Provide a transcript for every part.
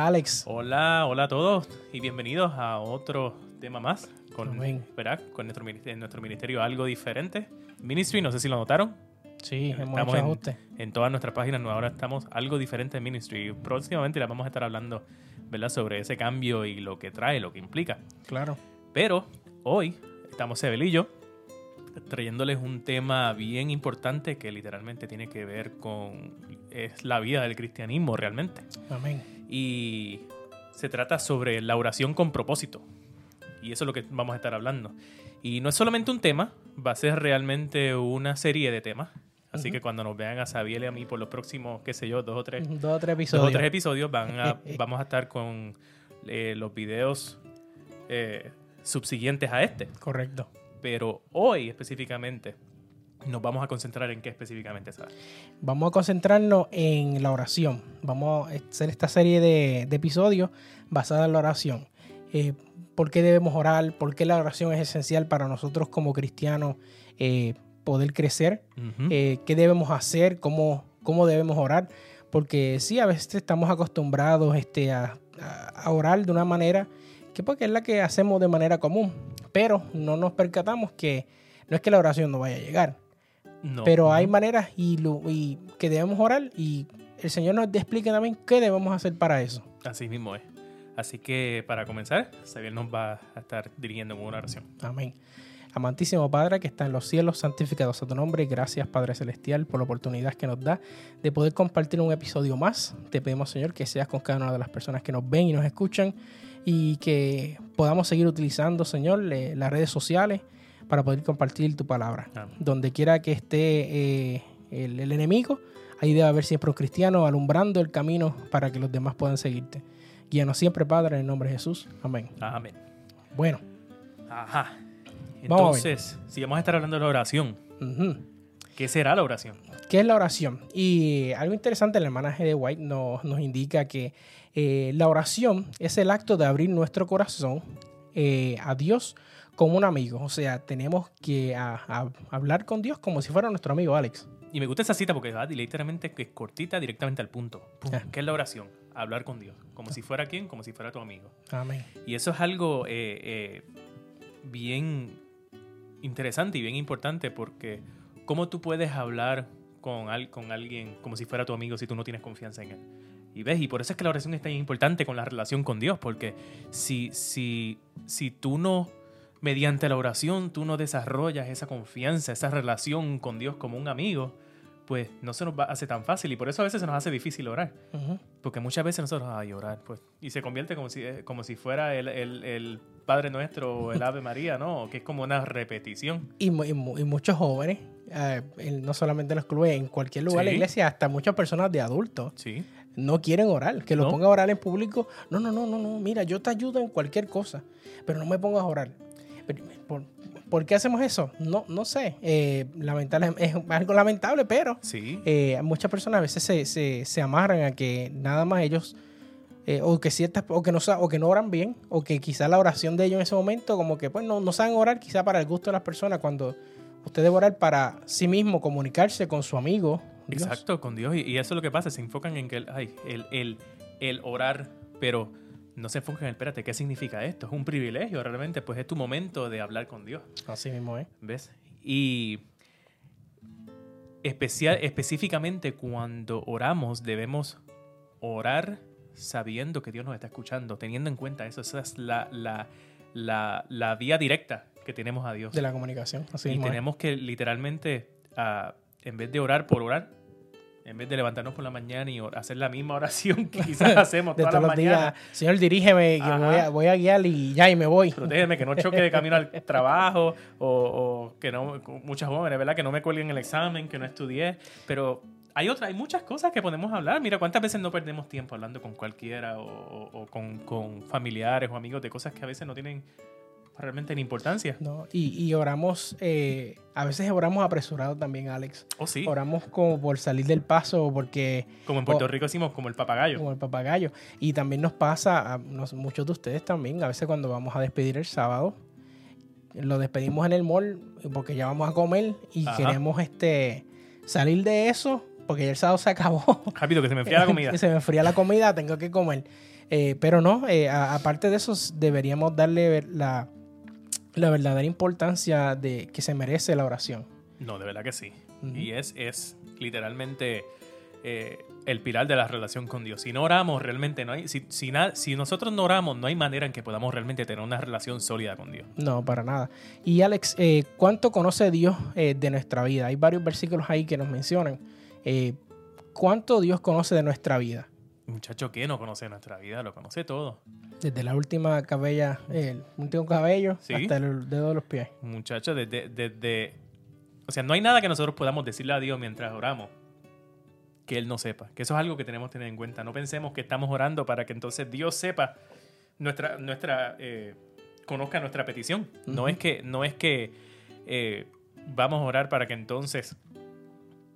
Hola Alex. Hola, hola a todos y bienvenidos a otro tema más con. ¿verdad? con nuestro, ministerio, nuestro ministerio algo diferente. Ministry, no sé si lo notaron, Sí, hemos Estamos hecho en- todas nuestras páginas ahora estamos algo diferente en Ministry. Próximamente les vamos a estar hablando ¿verdad? sobre ese cambio y lo que trae, lo que implica. Claro. Pero hoy estamos Sebel y yo trayéndoles un tema bien importante que literalmente tiene que ver con es la vida del cristianismo realmente. Amén. Y se trata sobre la oración con propósito. Y eso es lo que vamos a estar hablando. Y no es solamente un tema, va a ser realmente una serie de temas. Así que cuando nos vean a Sabiel y a mí por los próximos, qué sé yo, dos o tres, Dos o tres dos episodios. o tres episodios, van a, vamos a estar con eh, los videos eh, subsiguientes a este. Correcto. Pero hoy específicamente nos vamos a concentrar en qué específicamente, ¿sabes? Vamos a concentrarnos en la oración. Vamos a hacer esta serie de, de episodios basada en la oración. Eh, ¿Por qué debemos orar? ¿Por qué la oración es esencial para nosotros como cristianos eh, poder crecer? Ujú. eh, qué debemos hacer, cómo, cómo debemos orar, porque sí, a veces estamos acostumbrados este, a, a- a orar de una manera que porque es la que hacemos de manera común, pero no nos percatamos que no es que la oración no vaya a llegar, No. pero hay Ujú. maneras y, lo- y que debemos orar y el Señor nos explica también qué debemos hacer para eso. Así mismo es. Así que para comenzar, Xavier nos va a estar dirigiendo con una oración. Amén. Amantísimo Padre que está en los cielos, santificado sea tu nombre. Gracias Padre Celestial por la oportunidad que nos da de poder compartir un episodio más. Te pedimos Señor que seas con cada una de las personas que nos ven y nos escuchan y que podamos seguir utilizando Señor le- las redes sociales para poder compartir tu palabra. Amén. Donde quiera que esté eh, el, el enemigo, ahí debe haber siempre un cristiano alumbrando el camino para que los demás puedan seguirte. Guíanos siempre Padre en el nombre de Jesús. Amén. Amén. Bueno. Ajá. Vamos a ver. Entonces, si vamos a estar hablando de la oración, ujú. ¿Qué será la oración? ¿Qué es la oración? Y algo interesante, el hermanaje de White nos, nos indica que eh, la oración es el acto de abrir nuestro corazón eh, a Dios como un amigo. O sea, tenemos que a- a- hablar con Dios como si fuera nuestro amigo Alex. Y me gusta esa cita porque va literalmente que es cortita, directamente al punto. Pum. Ah. ¿Qué es la oración? Hablar con Dios. Como si fuera quién, como si fuera tu amigo. Amén. Y eso es algo eh, bien interesante y bien importante porque ¿cómo tú puedes hablar con, al- con alguien como si fuera tu amigo si tú no tienes confianza en él? Y ves, y por eso es que la oración es tan importante con la relación con Dios, porque si, si, si tú no, mediante la oración, tú no desarrollas esa confianza, esa relación con Dios como un amigo, pues no se nos va, hace tan fácil y por eso a veces se nos hace difícil orar. Ujú. Porque muchas veces nosotros, ay, orar, pues, y se convierte como si, eh, como si fuera el, el- el Padre Nuestro o el Ave María, ¿no? Que es como una repetición. Y, y y muchos jóvenes, eh, en- no solamente en los clubes, en cualquier lugar de la Sí. iglesia, hasta muchas personas de adultos, Sí. no quieren orar. Que lo No. ponga a orar en público. No, no, no, no, no. Mira, yo te ayudo en cualquier cosa, pero no me pongas a orar. Pero, ¿Por, por qué hacemos eso? No, no sé. Eh, lamentable, es algo lamentable, pero Sí. eh, muchas personas a veces se, se, se amarran a que nada más ellos, eh, o que ciertas, o que no o que no oran bien, o que quizá la oración de ellos en ese momento, como que pues no, no saben orar, quizá para el gusto de las personas, cuando usted debe orar para sí mismo, comunicarse con su amigo. Dios. Exacto, con Dios. Y, y eso es lo que pasa, se enfocan en que el, ay, el, el, el orar, pero no se enfocan en, espérate, ¿qué significa esto? Es un privilegio, realmente, pues es tu momento de hablar con Dios. Así mismo, ¿eh? ¿Ves? Y especial, específicamente cuando oramos debemos orar sabiendo que Dios nos está escuchando, teniendo en cuenta eso. Esa es la, la, la, la vía directa que tenemos a Dios. De la comunicación. Así y tenemos que literalmente, ah, en vez de orar por orar, en vez de levantarnos por la mañana y hacer la misma oración que quizás hacemos todas las mañanas. Señor, dirígeme, que voy a, voy a guiar y ya, y me voy. Protégeme, que no choque de camino al trabajo o, o que no, muchas jóvenes, ¿verdad? Que no me cuelguen el examen, que no estudié. Pero hay otra, hay muchas cosas que podemos hablar. Mira, cuántas veces no perdemos tiempo hablando con cualquiera o, o- o con, con familiares o amigos de cosas que a veces no tienen realmente ni importancia. ¿no? Y, y oramos, eh, a veces oramos apresurados también, Alex. O sí, Oramos como por salir del paso porque como en Puerto Rico decimos como el papagayo. como el papagayo. Y también nos pasa, a nos- muchos de ustedes también, a veces cuando vamos a despedir el sábado, lo despedimos en el mall porque ya vamos a comer y Ajá. queremos este salir de eso porque ya el sábado se acabó. Rápido, que se me enfría la comida. se me enfría la comida, tengo que comer. Eh, pero no, eh, a- aparte de eso, deberíamos darle la, la verdadera importancia de que se merece la oración. No, de verdad que sí. Y es, es literalmente eh, el pilar de la relación con Dios. Si no oramos, realmente no hay. Si, si, na- si nosotros no oramos, no hay manera en que podamos realmente tener una relación sólida con Dios. No, para nada. Y Alex, eh, ¿cuánto conoce Dios eh, de nuestra vida? Hay varios versículos ahí que nos mencionan. ¿Cuánto Dios conoce de nuestra vida? Muchacho que no conoce nuestra vida, lo conoce todo. Desde la última cabella, el último cabello Sí. hasta el dedo de los pies. Muchacho, desde, desde. O sea, no hay nada que nosotros podamos decirle a Dios mientras oramos que Él no sepa. Que eso es algo que tenemos que tener en cuenta. No pensemos que estamos orando para que entonces Dios sepa nuestra. nuestra eh, conozca nuestra petición. No es que, no es que eh, vamos a orar para que entonces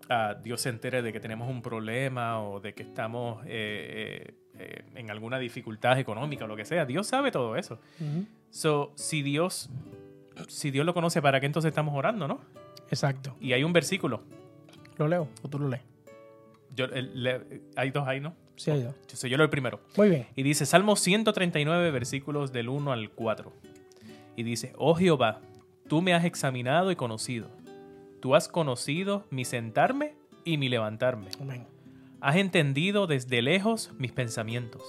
ah, Dios se entere de que tenemos un problema o de que estamos eh, eh, eh, en alguna dificultad económica o lo que sea. Dios sabe todo eso. Ujú. So, si Dios, si Dios lo conoce, ¿para qué entonces estamos orando, no? Exacto. Y hay un versículo. ¿Lo leo o tú lo lees? Yo, el- le- hay dos ahí, ¿no? Sí, hay dos. Yo, soy yo leo el primero. Muy bien. Y dice, Salmo 139, versículos del 1 al 4. Y dice, oh Jehová, tú me has examinado y conocido. Tú has conocido mi sentarme y mi levantarme. Amén. Has entendido desde lejos mis pensamientos.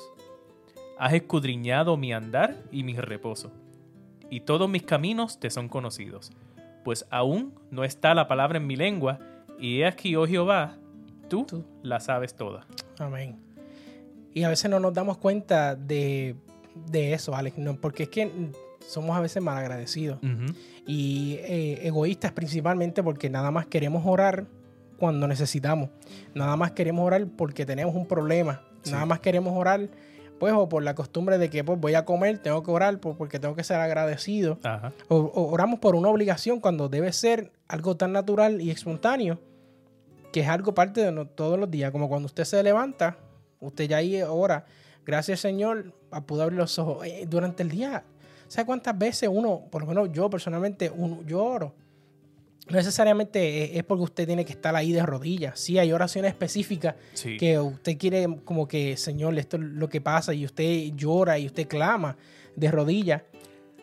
Has escudriñado mi andar y mi reposo. Y todos mis caminos te son conocidos. Pues aún no está la palabra en mi lengua, y he aquí, oh Jehová, tú, Tú. la sabes toda. Amén. Y a veces no nos damos cuenta de, de eso, Alex, no, porque es que somos a veces malagradecidos y eh, egoístas principalmente porque nada más queremos orar cuando necesitamos. Nada más queremos orar porque tenemos un problema. Sí. Nada más queremos orar pues o por la costumbre de que pues voy a comer, tengo que orar por- porque tengo que ser agradecido. Ajá. O, o oramos por una obligación cuando debe ser algo tan natural y espontáneo que es algo parte de no- todos los días. Como cuando usted se levanta, usted ya ahí ora, gracias Señor, a poder abrir los ojos Eh, durante el día. ¿Sabe cuántas veces uno, por lo menos yo personalmente, uno, yo oro? No necesariamente es- porque usted tiene que estar ahí de rodillas. Sí, hay oraciones específicas Sí. que usted quiere como que, Señor, esto es lo que pasa y usted llora y usted clama de rodillas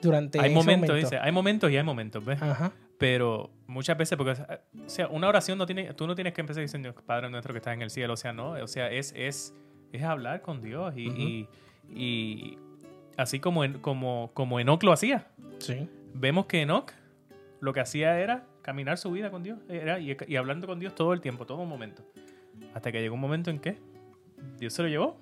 durante hay ese momentos, momento. dice, hay momentos y hay momentos, ¿ves? Ajá. Pero muchas veces, porque, o sea, una oración no tiene, tú no tienes que empezar diciendo, Padre nuestro que estás en el cielo, o sea, no, o sea, es, es, es hablar con Dios y, Ujú. y- y así como, en, como, como Enoch lo hacía. Sí. Vemos que Enoch lo que hacía era caminar su vida con Dios era, y, y hablando con Dios todo el tiempo, todo momento. Hasta que llegó un momento en que Dios se lo llevó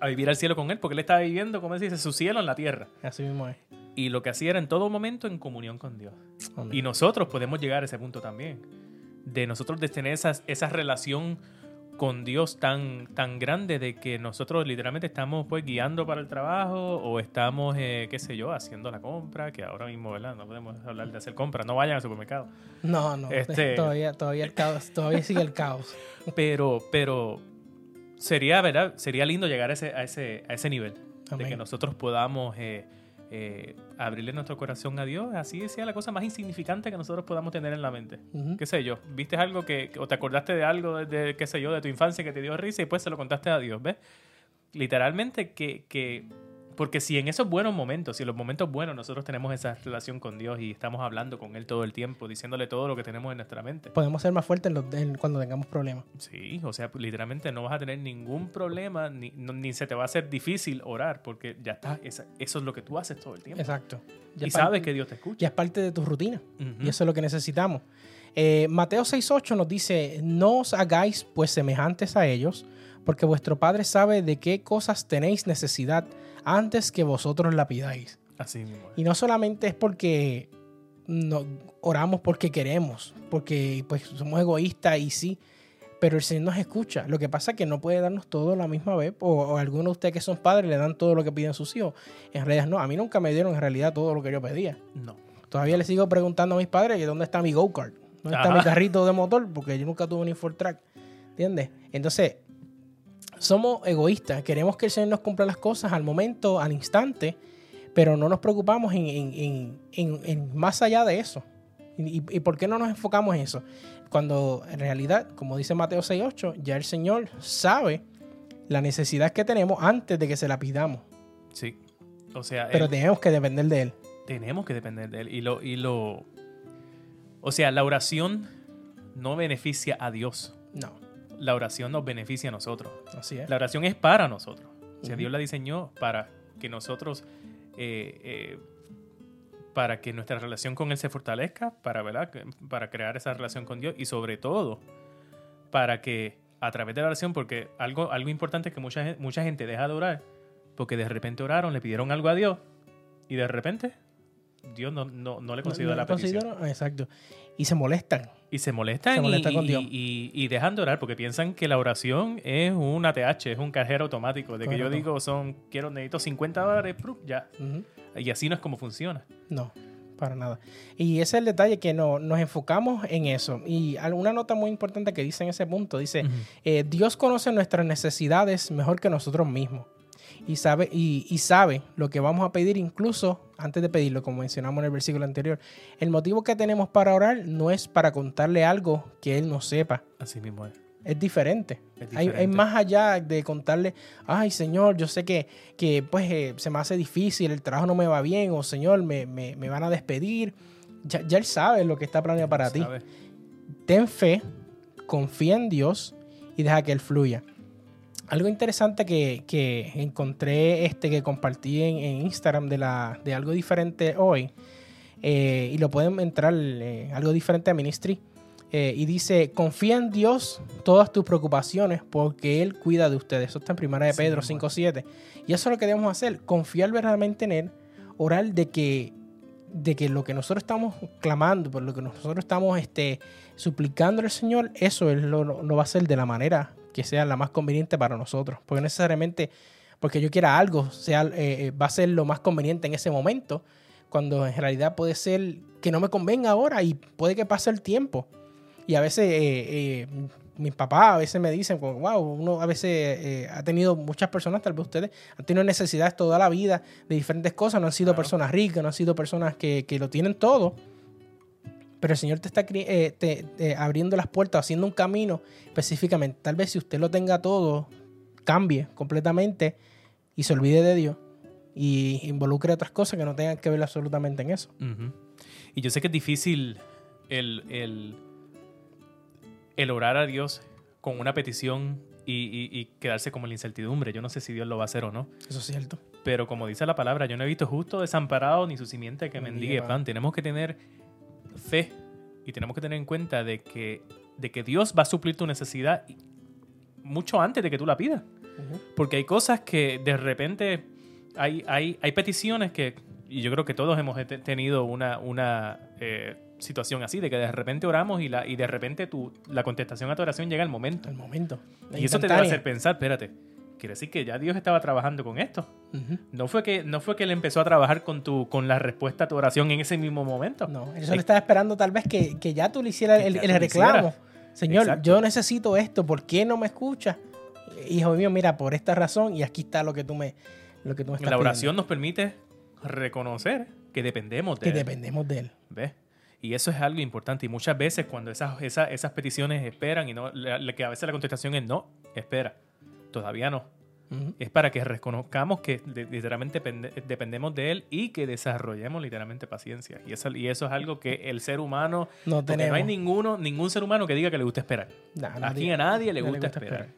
a vivir al cielo con él, porque él estaba viviendo, como se dice, su cielo en la tierra. Así mismo es. Y lo que hacía era en todo momento en comunión con Dios. Amén. Y nosotros podemos llegar a ese punto también. De nosotros de tener esas, esa relación con Dios tan, tan grande de que nosotros literalmente estamos pues guiando para el trabajo o estamos, eh, qué sé yo, haciendo la compra, que ahora mismo, ¿verdad? No podemos hablar de hacer compra, no vayan al supermercado. No, no. Este- Todavía, todavía el caos, todavía sigue el caos. Pero, pero sería, ¿verdad? Sería lindo llegar a ese, a ese, a ese nivel. De que nosotros podamos eh, eh, abrirle nuestro corazón a Dios. Así sea la cosa más insignificante que nosotros podamos tener en la mente. Qué sé yo, viste algo que, o te acordaste de algo de, de, qué sé yo, de tu infancia que te dio risa y pues se lo contaste a Dios, ¿ves? Literalmente que, que porque si en esos buenos momentos, si en los momentos buenos nosotros tenemos esa relación con Dios y estamos hablando con Él todo el tiempo, diciéndole todo lo que tenemos en nuestra mente. Podemos ser más fuertes en los- en- cuando tengamos problemas. Sí, o sea, literalmente no vas a tener ningún problema, ni, no- ni se te va a hacer difícil orar, porque ya está, esa- eso es lo que tú haces todo el tiempo. Exacto. Ya Y sabes que Dios te escucha. Ya es parte de tu rutina. Ujú. Y eso es lo que necesitamos. Eh, Mateo 6.8 nos dice, no os hagáis pues semejantes a ellos, porque vuestro Padre sabe de qué cosas tenéis necesidad antes que vosotros la pidáis. Así mismo. Y no solamente es porque no, oramos porque queremos, porque pues somos egoístas y sí, pero el Señor nos escucha. Lo que pasa es que no puede darnos todo a la misma vez, o, o algunos de ustedes que son padres le dan todo lo que piden sus hijos. En realidad no, a mí nunca me dieron en realidad todo lo que yo pedía. No. Todavía le sigo preguntando a mis padres que dónde está mi go-kart, dónde está mi carrito de motor, porque yo nunca tuve un Track. ¿Entiendes? Entonces, somos egoístas, queremos que el Señor nos cumpla las cosas al momento, al instante, pero no nos preocupamos en, en- en- en- más allá de eso. ¿Y, y- y por qué no nos enfocamos en eso? Cuando en realidad, como dice Mateo 6.8, ya el Señor sabe la necesidad que tenemos antes de que se la pidamos. Sí. O sea, Pero él- tenemos que depender de Él. tenemos que depender de él. Y lo, y lo. O sea, la oración no beneficia a Dios. No, La oración nos beneficia a nosotros. así es. La oración es para nosotros. O sea. Dios la diseñó para que nosotros, eh, eh, para que nuestra relación con Él se fortalezca, para, ¿verdad? Para crear esa relación con Dios y sobre todo para que a través de la oración, porque algo, algo importante es que mucha, mucha gente deja de orar, porque de repente oraron, le pidieron algo a Dios y de repente Dios no, no, no le considera No, la petición. considero- Exacto. Y se molestan. Y se molestan, Se molestan y, con y- Dios. y- y dejan de orar porque piensan que la oración es un ATH, es un cajero automático. De que yo digo, son, quiero, necesito 50 dólares, ya. Y así no es como funciona. No, para nada. Y ese es el detalle que no, nos enfocamos en eso. Y una nota muy importante que dice en ese punto, dice, eh, Dios conoce nuestras necesidades mejor que nosotros mismos. Y sabe, y, y sabe lo que vamos a pedir incluso antes de pedirlo, como mencionamos en el versículo anterior. El motivo que tenemos para orar no es para contarle algo que Él no sepa. Así mismo es. Es diferente. Es Hay, más allá de contarle, ay Señor, yo sé que, que pues eh, se me hace difícil, el trabajo no me va bien, o Señor, me, me- me van a despedir. Ya, ya Él sabe lo que está planeado para ti. Ten fe, confía en Dios y deja que Él fluya. Algo interesante que, que encontré, este, que compartí en, en Instagram de, la, de algo diferente hoy, eh, y lo pueden entrar, eh, algo diferente a Ministry, eh, y dice, confía en Dios todas tus preocupaciones porque Él cuida de ustedes. Eso está en Primera de Sí, Pedro bueno. 5.7. Y eso es lo que debemos hacer, confiar verdaderamente en Él, orar de que, de que lo que nosotros estamos clamando, por lo que nosotros estamos este, suplicando al Señor, eso Él lo, lo va a hacer de la manera que sea la más conveniente para nosotros. Porque necesariamente porque yo quiera algo, sea, eh, eh, va a ser lo más conveniente en ese momento, cuando en realidad puede ser que no me convenga ahora y puede que pase el tiempo. Y a veces eh, eh, mis papás a veces me dicen, como, wow, uno a veces eh, ha tenido muchas personas, tal vez ustedes han tenido necesidades toda la vida de diferentes cosas, no han sido Claro. personas ricas, no han sido personas que, que lo tienen todo. Pero el Señor te está eh, te- te abriendo las puertas, haciendo un camino específicamente. Tal vez si usted lo tenga todo, cambie completamente y se olvide de Dios y involucre otras cosas que no tengan que ver absolutamente en eso. Y yo sé que es difícil el, el, el orar a Dios con una petición y, y- y quedarse como en la incertidumbre. Yo no sé si Dios lo va a hacer o no. Eso es cierto. Pero como dice la palabra, yo no he visto justo desamparado ni su simiente que Mendigue pan. Tenemos que tener fe y tenemos que tener en cuenta de que, de que Dios va a suplir tu necesidad mucho antes de que tú la pidas. Porque hay cosas que de repente hay, hay, hay peticiones que, y yo creo que todos hemos te- tenido una, una eh, situación así, de que de repente oramos y, la, y de repente tu, la contestación a tu oración llega al momento. Al momento. Y eso te debe hacer pensar, espérate, quiere decir que ya Dios estaba trabajando con esto. No fue que, no fue que él empezó a trabajar con, tu, con la respuesta a tu oración en ese mismo momento. No, él solo estaba esperando tal vez que, que ya tú le hicieras Que el, el reclamo. hicieras. Señor, Exacto. yo necesito esto, ¿por qué no me escuchas? Hijo mío, mira, por esta razón y aquí está lo que tú me, lo que tú me estás la pidiendo. oración nos permite reconocer que dependemos de que él. dependemos de él. ¿Ves? Y eso es algo importante. Y muchas veces cuando esas, esas, esas peticiones esperan y no, la- la- que a veces la contestación es no, espera, todavía no. Es para que reconozcamos que de- literalmente pende- dependemos de él y que desarrollemos literalmente paciencia. Y eso, y eso es algo que el ser humano, No tenemos. no hay ninguno, ningún ser humano que diga que le gusta esperar. Nah, Aquí nadie- a nadie le gusta, esperar.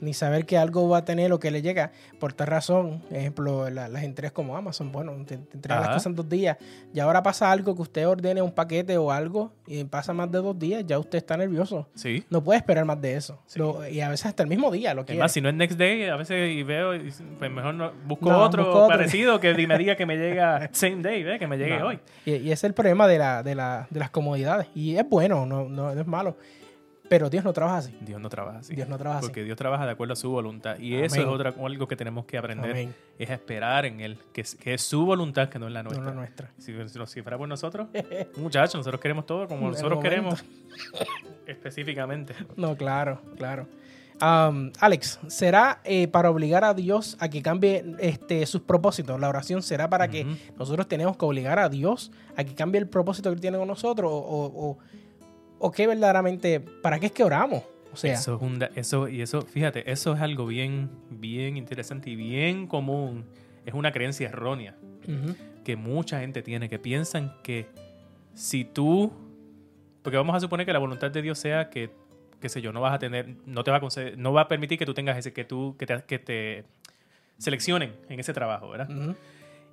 Ni saber que algo va a tener lo que le llega. Por tal razón, ejemplo, la- las entregas como Amazon, bueno, te, te entregan las cosas en dos días. Y ahora pasa algo que usted ordene un paquete o algo y pasa más de dos días, ya usted está nervioso. Sí. No puede esperar más de eso. Sí. Lo- y a veces hasta el mismo día lo quiere. más, si no es next day, a veces y veo, y pues mejor no, busco, No, otro busco otro. parecido que me diga que me llega same day, ¿ves? que me llegue No. hoy. Y, y es el problema de, la, de, la, de las comodidades. Y es bueno, no, no, no es malo. Pero Dios no trabaja así. Dios no trabaja así. Dios no trabaja Porque así. Dios trabaja de acuerdo a su voluntad. Y Amén. eso es otra, algo que tenemos que aprender. Amén. Es a esperar en Él. Que es, que es su voluntad, que no es la No nuestra. la nuestra. Si, si, si fuera por nosotros, muchachos, nosotros queremos todo como nosotros queremos. Específicamente. No, claro, claro. Am, Alex, ¿será eh, para obligar a Dios a que cambie este, sus propósitos? La oración será para que nosotros tenemos que obligar a Dios a que cambie el propósito que Él tiene con nosotros o, o, o- o que verdaderamente, ¿para qué es que oramos? O sea, Eso es un da- eso, y eso, fíjate, eso es algo bien, bien interesante y bien común. Es una creencia errónea que mucha gente tiene, que piensan que si tú, porque vamos a suponer que la voluntad de Dios sea que, qué sé yo, no vas a tener, no te va a conceder, no va a permitir que tú tengas ese, que tú, que te, que te seleccionen en ese trabajo, ¿verdad?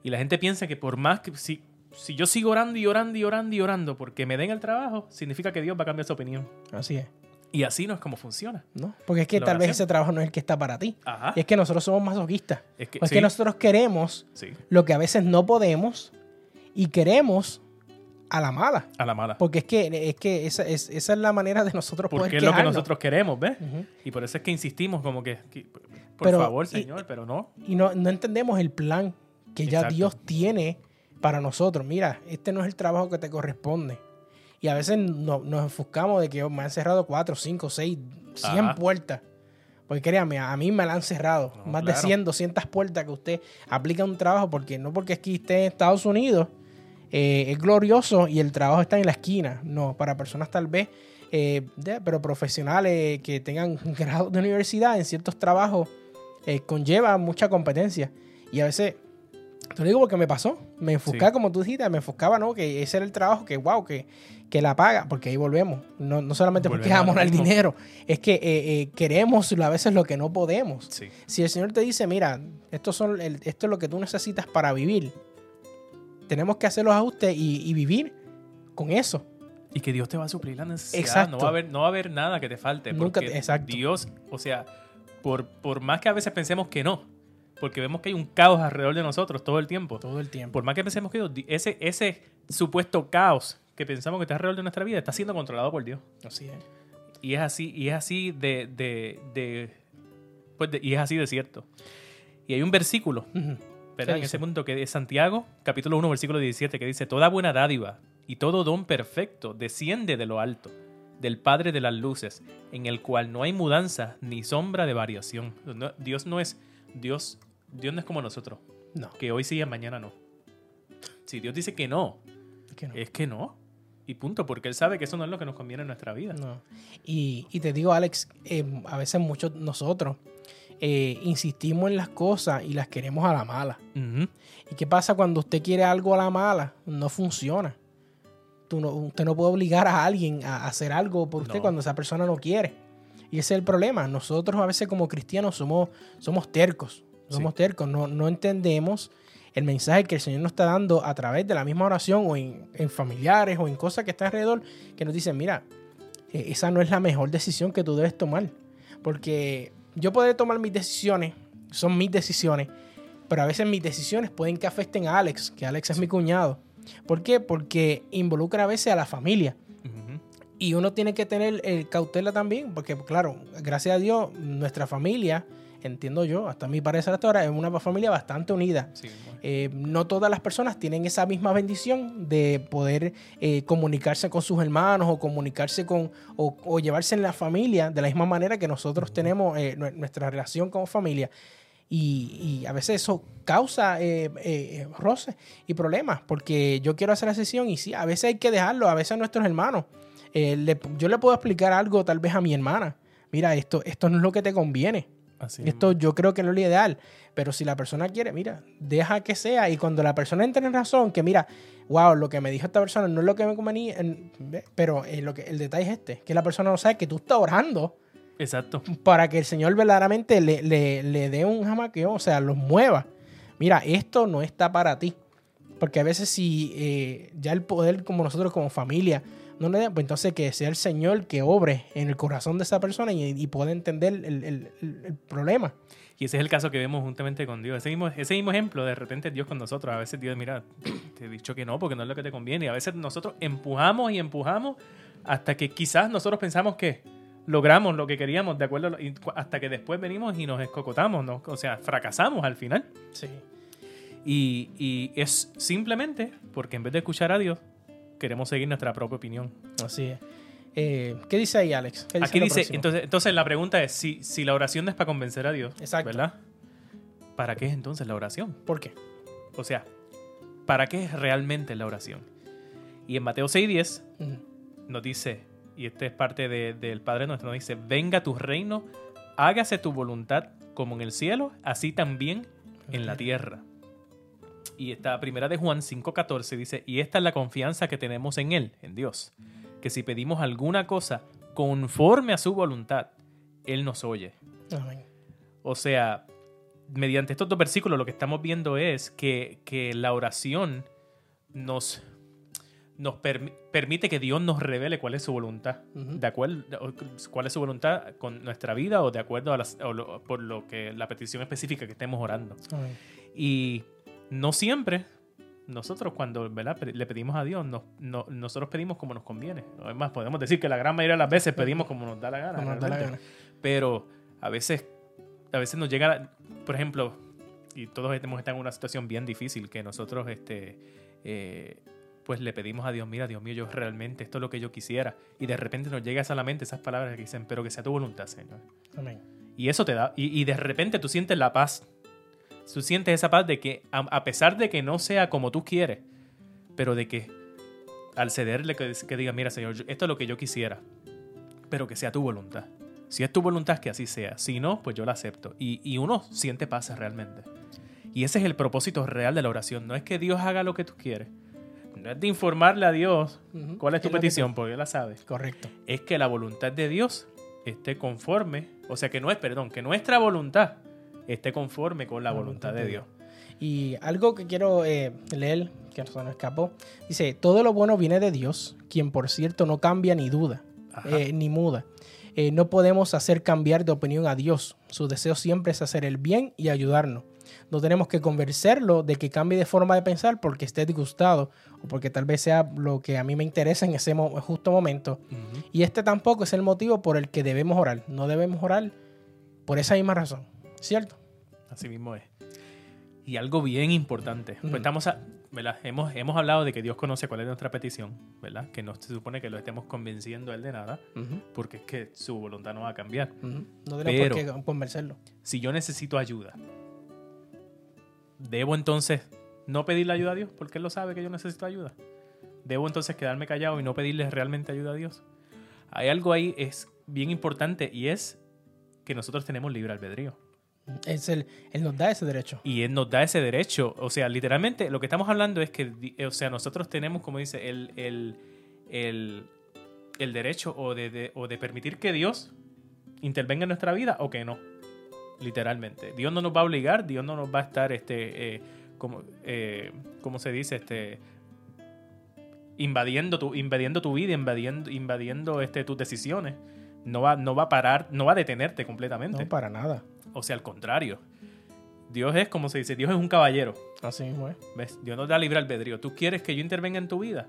Y la gente piensa que por más que, si, si yo sigo orando y orando y orando y orando porque me den el trabajo, significa que Dios va a cambiar su opinión. así es. Y así no es como funciona. ¿no? Porque es que tal vez ese trabajo no es el que está para ti. Ajá. Y es que nosotros somos masoquistas. Es que, sí, que nosotros queremos sí, lo que a veces no podemos y queremos a la mala. a la mala. Porque es que, es que esa, es, esa es la manera de nosotros poder Porque es lo que nosotros queremos, ¿ves? Y por eso es que insistimos como que, que- por Pero, favor, y- Señor, pero no. Y no, no entendemos el plan que ya. Dios tiene para nosotros. Mira, este no es el trabajo que te corresponde. Y a veces no- nos enfuscamos de que oh, me han cerrado cuatro, cinco, seis, cien Ajá. puertas. Porque créame, a mí me la han cerrado. No, Más de claro. 100, 200 puertas que usted aplica un trabajo porque no porque aquí esté en Estados Unidos eh, es glorioso y el trabajo está en la esquina. No, para personas tal vez, eh, de- pero profesionales que tengan grado de universidad en ciertos trabajos eh, conlleva mucha competencia. Y a veces, te lo digo porque me pasó, me enfocaba, Sí. como tú dijiste, me enfocaba, ¿no? Que ese era el trabajo, que wow, que, que la paga, porque ahí volvemos. No, no solamente porque Volvemos a amor lo al dinero, es que eh, eh, queremos a veces lo que no podemos. Sí. Si el Señor te dice, mira, esto, son el- esto es lo que tú necesitas para vivir, tenemos que hacer los ajustes y, y vivir con eso. Y que Dios te va a suplir la necesidad. Exacto. No va a haber, no va a haber nada que te falte. Nunca Porque exacto. Dios, o sea, por, por más que a veces pensemos que no, porque vemos que hay un caos alrededor de nosotros todo el tiempo. Todo el tiempo. Por más que pensemos que ese, ese supuesto caos que pensamos que está alrededor de nuestra vida está siendo controlado por Dios. Así es. Y es así, y es así de, de, de- pues de- y es así de cierto. Y hay un versículo, Ujú. ¿verdad? ¿Qué En ese punto que es Santiago, capítulo 1, versículo 17, que dice, Toda buena dádiva y todo don perfecto desciende de lo alto, del Padre de las luces, en el cual no hay mudanza ni sombra de variación. No- Dios no es, Dios, Dios no es como nosotros, No, que hoy sí y mañana no. Si Dios dice que no, es que no. es que no. Y punto, porque Él sabe que eso no es lo que nos conviene en nuestra vida. No. Y, y te digo, Alex, eh, a veces muchos nosotros eh, insistimos en las cosas y las queremos a la mala. ¿Y qué pasa cuando usted quiere algo a la mala? No funciona. Tú no- usted no puede obligar a alguien a hacer algo por usted No. cuando esa persona no quiere. Y ese es el problema. Nosotros a veces como cristianos somos, somos tercos. Somos Sí. tercos. No, no entendemos el mensaje que el Señor nos está dando a través de la misma oración o en, en familiares o en cosas que están alrededor que nos dicen, mira, eh, esa no es la mejor decisión que tú debes tomar. Porque yo podré tomar mis decisiones, son mis decisiones, pero a veces mis decisiones pueden que afecten a Alex, que Alex es mi cuñado. ¿Por qué? Porque involucra a veces a la familia. Y uno tiene que tener el cautela también, porque claro, gracias a Dios, nuestra familia, entiendo yo, hasta mi parecer hasta ahora, es una familia bastante unida. Sí, bueno. Eh, no todas las personas tienen esa misma bendición de poder eh, comunicarse con sus hermanos o comunicarse con o, o llevarse en la familia de la misma manera que nosotros tenemos eh, nue- nuestra relación como familia. Y, y a veces eso causa eh, eh, roces y problemas porque yo quiero hacer la sesión y sí, a veces hay que dejarlo, a veces a nuestros hermanos. Eh, le- yo le puedo explicar algo tal vez a mi hermana. Mira, esto, esto no es lo que te conviene. Así Esto yo creo que no es lo ideal. Pero si la persona quiere, mira, deja que sea. Y cuando la persona entre en razón, que mira, wow, lo que me dijo esta persona no es lo que me convenía. en- ve, Pero eh, lo que, el detalle es este: que la persona no sabe que tú estás orando Exacto. para que el Señor verdaderamente le, le- le dé un jamaqueo, o sea, los mueva. Mira, esto no está para ti. Porque a veces si eh, ya el poder como nosotros como familia no le da, pues entonces que sea el Señor que obre en el corazón de esa persona y, y pueda entender el, el- el- el problema. Y ese es el caso que vemos juntamente con Dios. Ese mismo, ese mismo ejemplo, de repente Dios con nosotros. A veces Dios, mira, te he dicho que no, porque no es lo que te conviene. Y a veces nosotros empujamos y empujamos hasta que quizás nosotros pensamos que logramos lo que queríamos, de acuerdo, hasta que después venimos y nos escocotamos, ¿no? o sea, fracasamos al final. Sí. Y, y es simplemente porque en vez de escuchar a Dios, queremos seguir nuestra propia opinión. Así es. Eh, ¿Qué dice ahí, Alex? ¿Qué Aquí dice, próximo? entonces, entonces la pregunta es, si, si la oración no es para convencer a Dios, Exacto. ¿verdad? ¿Para qué es entonces la oración? ¿Por qué? O sea, ¿para qué es realmente la oración? Y en Mateo 6.10 Ujú. nos dice, y este es parte de- del Padre nuestro, nos dice, venga tu reino, hágase tu voluntad como en el cielo, así también en la tierra. Y esta primera de Juan 5:14 dice, y esta es la confianza que tenemos en Él, en Dios, que si pedimos alguna cosa conforme a su voluntad, Él nos oye. Amén. O sea, mediante estos dos versículos lo que estamos viendo es que, que la oración nos, nos permi- permite que Dios nos revele cuál es su voluntad. Ujú. De acuerdo, cuál es su voluntad con nuestra vida o de acuerdo a las- o lo- por lo que la petición específica que estemos orando. Y no siempre nosotros cuando ¿verdad? Le pedimos a Dios, nos- no- nosotros pedimos como nos conviene. Además, podemos decir que la gran mayoría de las veces pedimos como nos da la gana. Como nos da la realmente. gana. Pero a veces, a veces nos llega, la- por ejemplo, y todos hemos estado en una situación bien difícil que nosotros, este, eh, pues le pedimos a Dios, mira, Dios mío, yo realmente esto es lo que yo quisiera. Y de repente nos llega a la mente esas palabras que dicen, pero que sea tu voluntad, Señor. Amén. Y eso te da, y, y de repente tú sientes la paz. Tú sientes esa paz de que, a, pesar de que no sea como tú quieres, pero de que al cederle que, que diga, mira, Señor, yo- esto es lo que yo quisiera, pero que sea tu voluntad. Si es tu voluntad, que así sea. Si no, pues yo la acepto. Y, y uno siente paz realmente. Y ese es el propósito real de la oración. No es que Dios haga lo que tú quieres. No es de informarle a Dios cuál es tu ¿Qué lo que petición, porque Él la sabe Correcto. es que la voluntad de Dios esté conforme, o sea, que no es, perdón, que nuestra voluntad esté conforme con la voluntad de Dios. Y algo que quiero eh, leer, que nos escapó, dice, todo lo bueno viene de Dios, quien por cierto no cambia ni duda, eh, ni muda. Eh, no podemos hacer cambiar de opinión a Dios. Su deseo siempre es hacer el bien y ayudarnos. No tenemos que convencerlo de que cambie de forma de pensar porque esté disgustado o porque tal vez sea lo que a mí me interesa en ese mo- justo momento. Y este tampoco es el motivo por el que debemos orar. No debemos orar por esa misma razón. ¿Cierto? Así mismo es. Y algo bien importante, pues estamos, a- ¿verdad? Hemos, hemos hablado de que Dios conoce cuál es nuestra petición, ¿verdad? Que no se supone que lo estemos convenciendo a Él de nada, porque es que su voluntad no va a cambiar. Ujú. No tenemos por qué convencerlo. Si yo necesito ayuda, ¿debo entonces no pedirle ayuda a Dios? Porque Él lo sabe que yo necesito ayuda. ¿Debo entonces quedarme callado y no pedirle realmente ayuda a Dios? Hay algo ahí es bien importante y es que nosotros tenemos libre albedrío. Es el, él nos da ese derecho. Y Él nos da ese derecho. O sea, literalmente lo que estamos hablando es que, di- o sea, nosotros tenemos, como dice, el, el, el, el derecho o de, de- o de permitir que Dios intervenga en nuestra vida o que no. Literalmente. Dios no nos va a obligar, Dios no nos va a estar, este, eh, como, eh, ¿cómo se dice? Este, invadiendo tu, invadiendo tu vida, invadiendo, invadiendo este, tus decisiones. No va, no va a parar, no va a detenerte completamente. No, para nada. O sea, al contrario. Dios es, como se dice, Dios es un caballero. Así mismo es. ¿Ves? Dios nos da libre albedrío. ¿Tú quieres que yo intervenga en tu vida?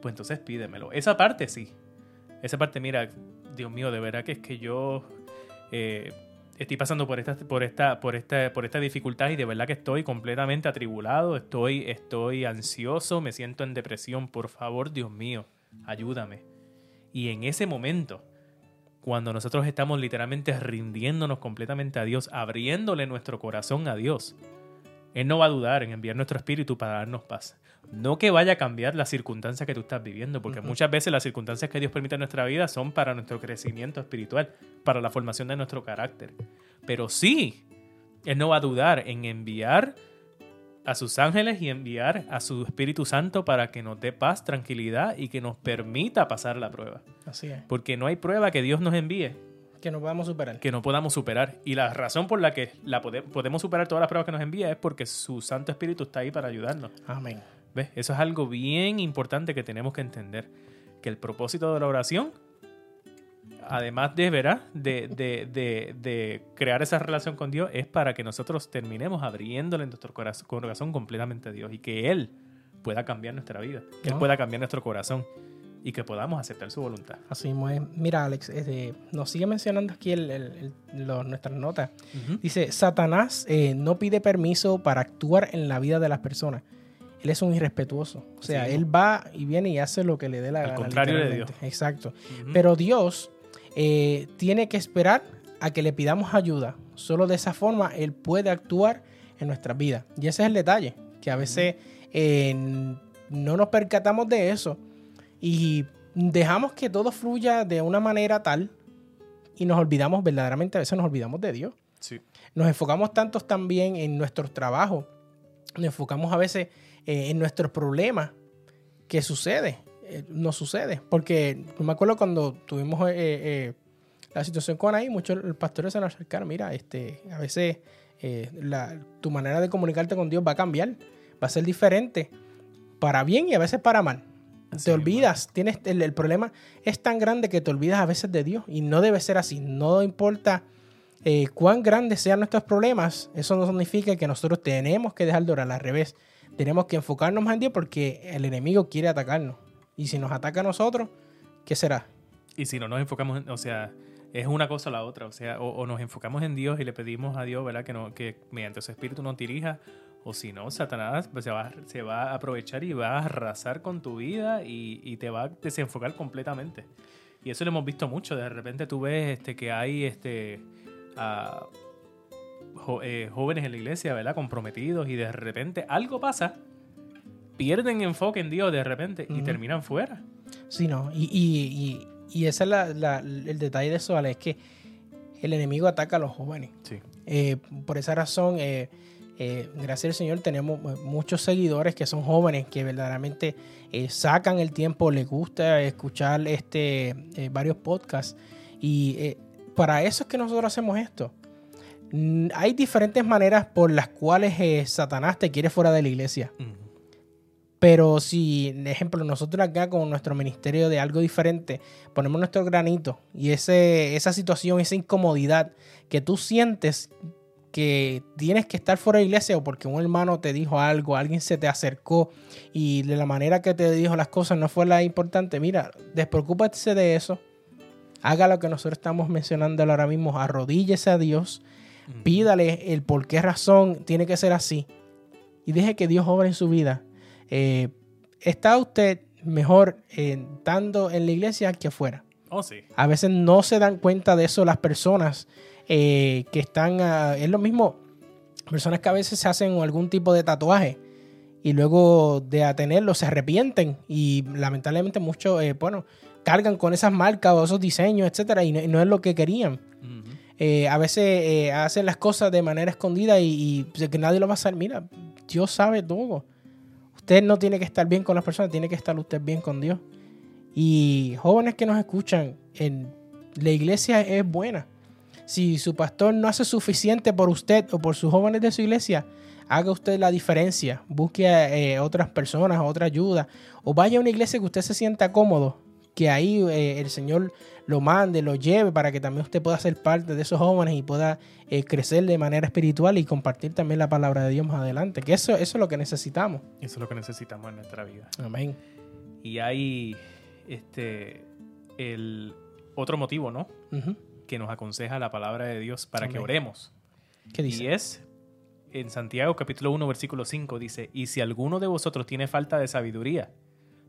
Pues entonces pídemelo. Esa parte sí. Esa parte, mira, Dios mío, de verdad que es que yo eh, estoy pasando por esta, por, esta, por, esta, por esta dificultad y de verdad que estoy completamente atribulado, estoy, estoy ansioso, me siento en depresión. Por favor, Dios mío, ayúdame. Y en ese momento, cuando nosotros estamos literalmente rindiéndonos completamente a Dios, abriéndole nuestro corazón a Dios, Él no va a dudar en enviar nuestro espíritu para darnos paz. No que vaya a cambiar las circunstancias que tú estás viviendo, porque muchas veces las circunstancias que Dios permite en nuestra vida son para nuestro crecimiento espiritual, para la formación de nuestro carácter. Pero sí, Él no va a dudar en enviar a sus ángeles y enviar a su Espíritu Santo para que nos dé paz, tranquilidad y que nos permita pasar la prueba. Así es. Porque no hay prueba que Dios nos envíe Que nos podamos superar. que no podamos superar. Y la razón por la que la pode- podemos superar todas las pruebas que nos envía es porque su Santo Espíritu está ahí para ayudarnos. Amén. ¿Ves? Eso es algo bien importante que tenemos que entender. Que el propósito de la oración, además de, ¿verdad? De, de- de- de crear esa relación con Dios, es para que nosotros terminemos abriéndole nuestro corazón, corazón completamente a Dios y que Él pueda cambiar nuestra vida, que Él ¿No? pueda cambiar nuestro corazón y que podamos aceptar su voluntad. Así es. Mira, Alex, este, nos sigue mencionando aquí el- el- nuestras notas. Dice, Satanás eh, no pide permiso para actuar en la vida de las personas. Él es un irrespetuoso. O sea, Sí. él va y viene y hace lo que le dé la Al gana. contrario de literalmente. Exacto. Pero Dios eh, tiene que esperar a que le pidamos ayuda. Solo de esa forma Él puede actuar en nuestras vidas. Y ese es el detalle, que a veces eh, no nos percatamos de eso y dejamos que todo fluya de una manera tal y nos olvidamos, verdaderamente a veces nos olvidamos de Dios. Sí. Nos enfocamos tanto también en nuestros trabajos, nos enfocamos a veces eh, en nuestros problemas. ¿Qué sucede? Eh, no sucede. Porque me acuerdo cuando tuvimos eh, eh, la situación con ahí, muchos pastores se nos acercaron, mira, este, a veces eh, la- tu manera de comunicarte con Dios va a cambiar, va a ser diferente, para bien y a veces para mal. Así te olvidas, tienes el, el problema es tan grande que te olvidas a veces de Dios y no debe ser así. No importa eh, cuán grandes sean nuestros problemas, eso no significa que nosotros tenemos que dejar de orar al revés. Tenemos que enfocarnos más en Dios porque el enemigo quiere atacarnos. Y si nos ataca a nosotros, ¿qué será? Y si no nos enfocamos, en- o sea, es una cosa o la otra. O sea, o, nos enfocamos en Dios y le pedimos a Dios, ¿verdad? Que, no, que mediante su espíritu nos dirija. O si no, Satanás pues, se, va, se va a aprovechar y va a arrasar con tu vida y, te va a desenfocar completamente. Y eso lo hemos visto mucho. De repente tú ves este, que hay este, eh, jóvenes en la iglesia, ¿verdad? Comprometidos y de repente algo pasa. Pierden enfoque en Dios de repente y Ujú. terminan fuera. Sí, no. Y, y, y, y ese es la- la- el detalle de eso, Ale, es que el enemigo ataca a los jóvenes. Sí. Eh, por esa razón, eh, eh, gracias al Señor, tenemos muchos seguidores que son jóvenes que verdaderamente eh, sacan el tiempo, les gusta escuchar este, eh, varios podcasts. Y eh, para eso es que nosotros hacemos esto. Hay diferentes maneras por las cuales Satanás te quiere fuera de la iglesia. Ujú. Pero si, ejemplo, nosotros acá con nuestro ministerio de algo diferente, ponemos nuestro granito y ese, esa situación, esa incomodidad que tú sientes que tienes que estar fuera de la iglesia o porque un hermano te dijo algo, alguien se te acercó y de la manera que te dijo las cosas no fue la importante, mira, despreocúpate de eso, haga lo que nosotros estamos mencionando ahora mismo, arrodíllese a Dios, pídale el por qué razón tiene que ser así y deje que Dios obre en su vida. Eh, ¿Está usted mejor eh, estando en la iglesia que afuera? Oh, sí. A veces no se dan cuenta de eso las personas eh, que están... es lo mismo, personas que a veces se hacen algún tipo de tatuaje y luego de tenerlo se arrepienten y lamentablemente muchos, eh, bueno, cargan con esas marcas o esos diseños, etcétera, y no, y no es lo que querían. Eh, a veces hacen las cosas de manera escondida y, y que nadie lo va a saber. Mira, Dios sabe todo. Usted no tiene que estar bien con las personas, tiene que estar usted bien con Dios. Y jóvenes que nos escuchan, en, la iglesia es buena. Si su pastor no hace suficiente por usted o por sus jóvenes de su iglesia, haga usted la diferencia. Busque a eh, otras personas, otra ayuda. O vaya a una iglesia que usted se sienta cómodo. Que ahí eh, el Señor lo mande, lo lleve para que también usted pueda ser parte de esos jóvenes y pueda eh, crecer de manera espiritual y compartir también la palabra de Dios más adelante. Que eso, eso es lo que necesitamos. Eso es lo que necesitamos en nuestra vida. Amén. Y hay este el otro motivo, ¿no? Que nos aconseja la palabra de Dios para que oremos. ¿Qué dice? Y es en Santiago capítulo 1 versículo 5 dice, "Y si alguno de vosotros tiene falta de sabiduría,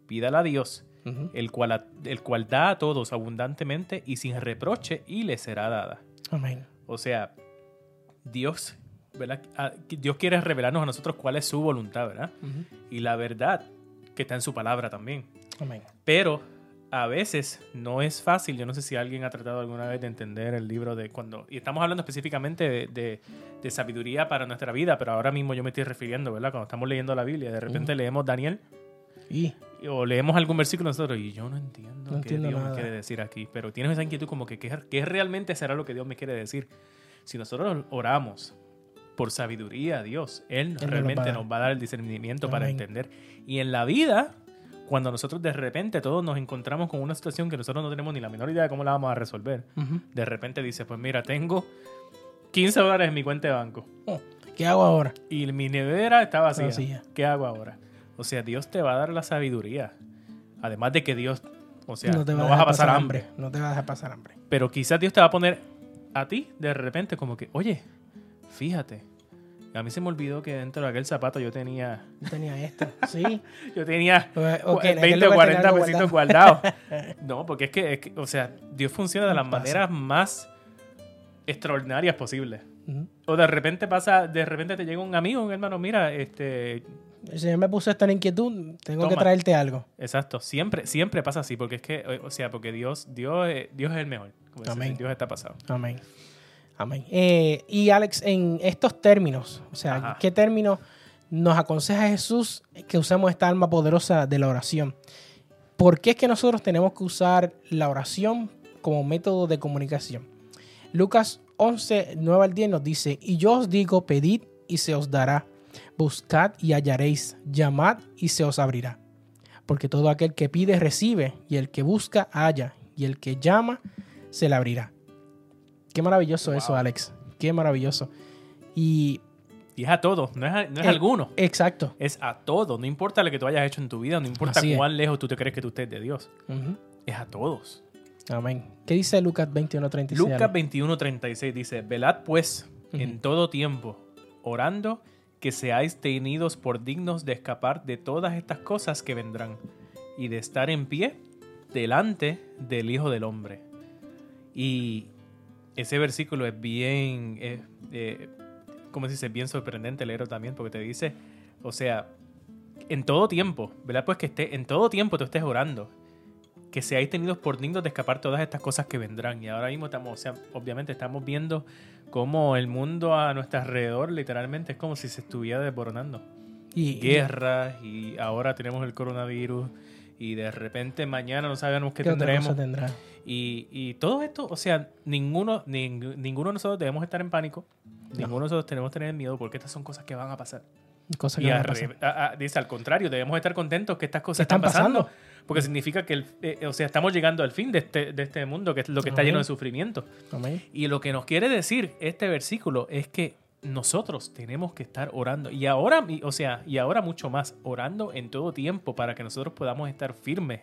pídala a Dios, Ujú. el cual a- el cual da a todos abundantemente y sin reproche y le será dada." Amén. O sea, Dios, ¿verdad? Ah, Dios quiere revelarnos a nosotros cuál es su voluntad, ¿verdad? Ujú. Y la verdad que está en su palabra también. Amén. Pero a veces no es fácil. Yo no sé si alguien ha tratado alguna vez de entender el libro de cuando. Y estamos hablando específicamente de, de- de sabiduría para nuestra vida, pero ahora mismo yo me estoy refiriendo, ¿verdad? Cuando estamos leyendo la Biblia, de repente leemos Daniel Y o leemos algún versículo nosotros y yo no entiendo No qué entiendo Dios nada. me quiere decir aquí. Pero tienes esa inquietud como que qué, qué realmente será lo que Dios me quiere decir. Si nosotros oramos por sabiduría a Dios, Él, nos lo va a realmente nos va a dar el discernimiento para entender. Y en la vida, cuando nosotros de repente todos nos encontramos con una situación que nosotros no tenemos ni la menor idea de cómo la vamos a resolver, de repente dice, pues mira, tengo 15 dólares en mi cuenta de banco Oh, ¿Qué hago ahora? y mi nevera está vacía. Vacía. ¿Qué hago ahora? O sea, Dios te va a dar la sabiduría. Además de que Dios, o sea, no, te va vas a pasar hambre. No te va a dejar pasar hambre. Pero quizás Dios te va a poner a ti de repente como que, oye, fíjate, a mí se me olvidó que dentro de aquel zapato yo tenía, Yo tenía esto. Sí. yo tenía O- ok, en aquel 20 o lugar 40 tenía algo pesitos guardado. guardados. No, porque es que, es que, o sea, Dios funciona de las Pasa. maneras más extraordinarias posibles. O de repente pasa, de repente te llega un amigo, un hermano, mira, este, el Señor me puso esta inquietud, tengo que traerte algo. Exacto, siempre, siempre pasa así, porque es que, o- o sea, porque Dios, Dios, es- Dios es el mejor. Como Amén. Dios está pasado. Amén. Amén. Eh, y Alex, en estos términos, o sea, Ajá. ¿qué términos nos aconseja Jesús que usemos esta alma poderosa de la oración? ¿Por qué es que nosotros tenemos que usar la oración como método de comunicación? Lucas 11, 9 al 10 nos dice, y yo os digo, pedid y se os dará, buscad y hallaréis, llamad y se os abrirá. Porque todo aquel que pide recibe, y el que busca halla, y el que llama se le abrirá. Qué maravilloso eso. Alex. Qué maravilloso. Y Y es a todos, no es, a- no es Eh, alguno. exacto. Es a todos. No importa lo que tú hayas hecho en tu vida, no importa cuán lejos tú te crees que tú estés de Dios. Es a todos. Amén. ¿Qué dice Lucas 21, 36? Lucas Alex? 21:36 dice, velad pues en todo tiempo, orando que seáis tenidos por dignos de escapar de todas estas cosas que vendrán y de estar en pie delante del Hijo del Hombre. Y ese versículo es bien, eh, eh, ¿cómo se dice? Bien sorprendente leerlo también porque te dice, o sea, en todo tiempo, ¿verdad? Pues que esté, en todo tiempo tú estés orando que seáis tenidos por dignos de escapar todas estas cosas que vendrán. Y ahora mismo estamos, o sea, obviamente estamos viendo cómo el mundo a nuestro alrededor literalmente es como si se estuviera desboronando. y, Guerras y ahora tenemos el coronavirus y de repente mañana no sabemos qué ¿qué tendremos. tendrá? Y, y todo esto, o sea, ninguno, ning- ninguno de nosotros debemos estar en pánico. Ninguno de nosotros tenemos que tener miedo porque estas son cosas que van a pasar. Cosas Y que van a pasar. re- a- a- dice al contrario, debemos estar contentos que estas cosas ¿Qué están están pasando. pasando? Porque significa que, el- eh, o sea, estamos llegando al fin de este, de este mundo, que es lo que está Amén. lleno de sufrimiento. Amén. Y lo que nos quiere decir este versículo es que nosotros tenemos que estar orando. Y ahora, y- o sea, y ahora mucho más, orando en todo tiempo para que nosotros podamos estar firmes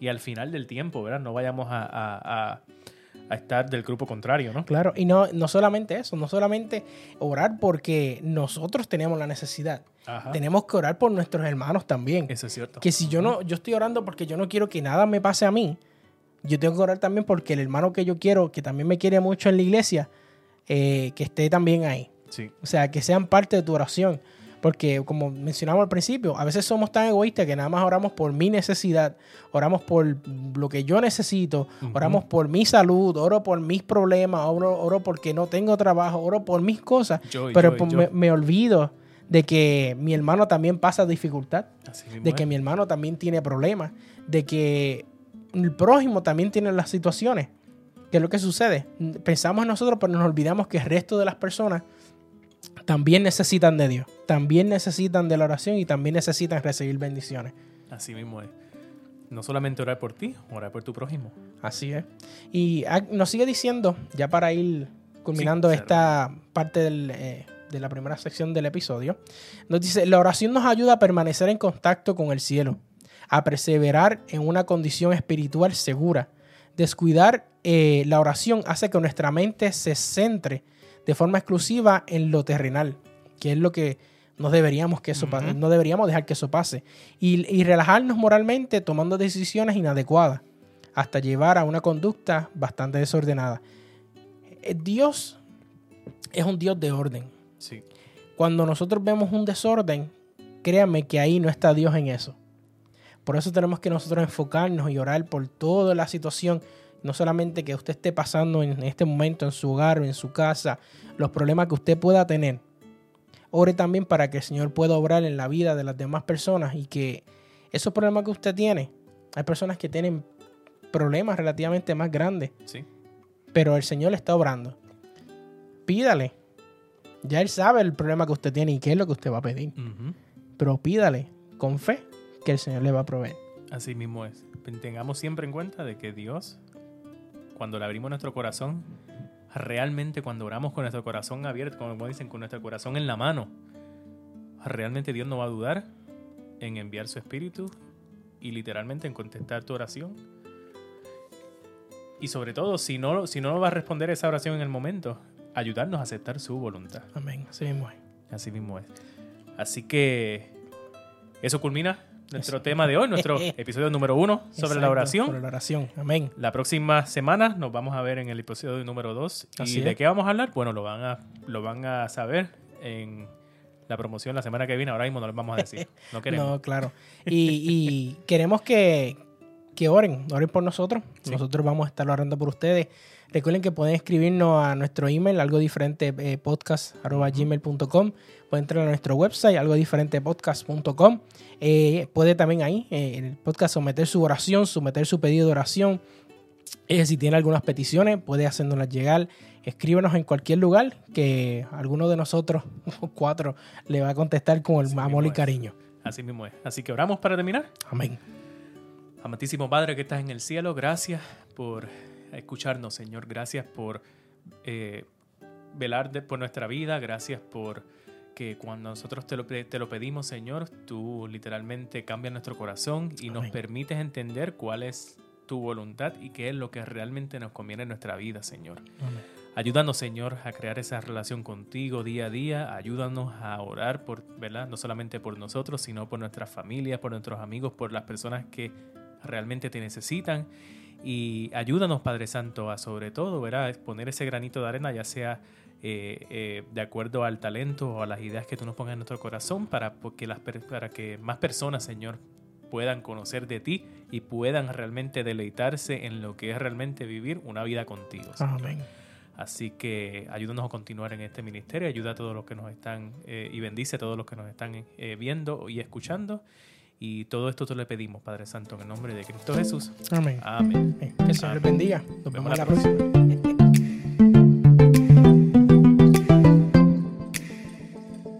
y al final del tiempo, ¿verdad? No vayamos a, a- a- a estar del grupo contrario, ¿no? Claro, y no, no solamente eso, no solamente orar porque nosotros tenemos la necesidad, Ajá. tenemos que orar por nuestros hermanos también. Eso es cierto. Que si yo no, yo estoy orando porque yo no quiero que nada me pase a mí, yo tengo que orar también porque el hermano que yo quiero, que también me quiere mucho en la iglesia, eh, que esté también ahí. Sí. O sea, que sean parte de tu oración. Porque como mencionamos al principio, a veces somos tan egoístas que nada más oramos por mi necesidad, oramos por lo que yo necesito, oramos por mi salud, oro por mis problemas, oro, oro porque no tengo trabajo, oro por mis cosas, Yo pero yo pues yo. me, me olvido de que mi hermano también pasa dificultad, Así de que mi hermano también tiene problemas, de que el prójimo también tiene las situaciones. ¿Qué es lo que sucede? Pensamos en nosotros, pero nos olvidamos que el resto de las personas también necesitan de Dios, también necesitan de la oración y también necesitan recibir bendiciones. Así mismo es. No solamente orar por ti, orar por tu prójimo. Así es. Y ah, nos sigue diciendo, ya para ir culminando Sí, esta parte del, eh, de la primera sección del episodio, nos dice, la oración nos ayuda a permanecer en contacto con el cielo, a perseverar en una condición espiritual segura. Descuidar eh, la oración hace que nuestra mente se centre de forma exclusiva en lo terrenal, que es lo que no deberíamos, que eso no deberíamos dejar que eso pase. Y, y relajarnos moralmente tomando decisiones inadecuadas hasta llevar a una conducta bastante desordenada. Eh, Dios es un Dios de orden. Sí. Cuando nosotros vemos un desorden, créanme que ahí no está Dios en eso. Por eso tenemos que nosotros enfocarnos y orar por toda la situación, no solamente que usted esté pasando en este momento en su hogar o en su casa, los problemas que usted pueda tener. Ore también para que el Señor pueda obrar en la vida de las demás personas y que esos problemas que usted tiene, hay personas que tienen problemas relativamente más grandes, Sí. pero el Señor le está obrando. Pídale. Ya Él sabe el problema que usted tiene y qué es lo que usted va a pedir. Ujú. Pero pídale con fe que el Señor le va a proveer. Así mismo es. Tengamos siempre en cuenta de que Dios, cuando le abrimos nuestro corazón, realmente cuando oramos con nuestro corazón abierto, como dicen, con nuestro corazón en la mano, realmente Dios no va a dudar en enviar su espíritu y literalmente en contestar tu oración. Y sobre todo, si no, si no va a responder esa oración en el momento, ayudarnos a aceptar su voluntad. Amén. Así mismo es. Así mismo es. Así que eso culmina nuestro tema de hoy, nuestro episodio número uno sobre la oración. Sobre la oración. Amén. La próxima semana nos vamos a ver en el episodio número 2. ¿Y de qué vamos a hablar? Bueno, lo van a, lo van a saber en la promoción la semana que viene, ahora mismo no les vamos a decir. No queremos. No, claro. Y, y queremos que, que oren, oren por nosotros. Sí. Nosotros vamos a estar orando por ustedes. Recuerden que pueden escribirnos a nuestro email, algo diferente eh, podcast arroba gmail.com. Pueden entrar a nuestro website, algo diferente podcast.com. Eh, puede también ahí, eh, en el podcast, someter su oración, someter su pedido de oración. Si tiene algunas peticiones, puede hacernoslas llegar. Escríbanos en cualquier lugar que alguno de nosotros, cuatro, le va a contestar con el Así amor y es. cariño. Así mismo es. Así que oramos para terminar. Amén. Amantísimo Padre que estás en el cielo, gracias por escucharnos, Señor. Gracias por eh, velar de- por nuestra vida. Gracias por que cuando nosotros te lo, te lo pedimos, Señor, tú literalmente cambias nuestro corazón y nos permites entender cuál es tu voluntad y qué es lo que realmente nos conviene en nuestra vida, Señor. Amén. Ayúdanos, Señor, a crear esa relación contigo día a día. Ayúdanos a orar por, ¿verdad? No solamente por nosotros, sino por nuestras familias, por nuestros amigos, por las personas que realmente te necesitan. Y ayúdanos, Padre Santo, a sobre todo, ¿verdad? Poner ese granito de arena, ya sea eh, eh, de acuerdo al talento o a las ideas que tú nos pongas en nuestro corazón, para, porque las, para que más personas, Señor, puedan conocer de ti y puedan realmente deleitarse en lo que es realmente vivir una vida contigo. Señor. Amén. Así que ayúdanos a continuar en este ministerio, ayuda a todos los que nos están eh, y bendice a todos los que nos están eh, viendo y escuchando. Y todo esto te lo pedimos, Padre Santo, en el nombre de Cristo Jesús. Amén. Amén. Que el Señor les bendiga. Nos vemos vemos la la próxima.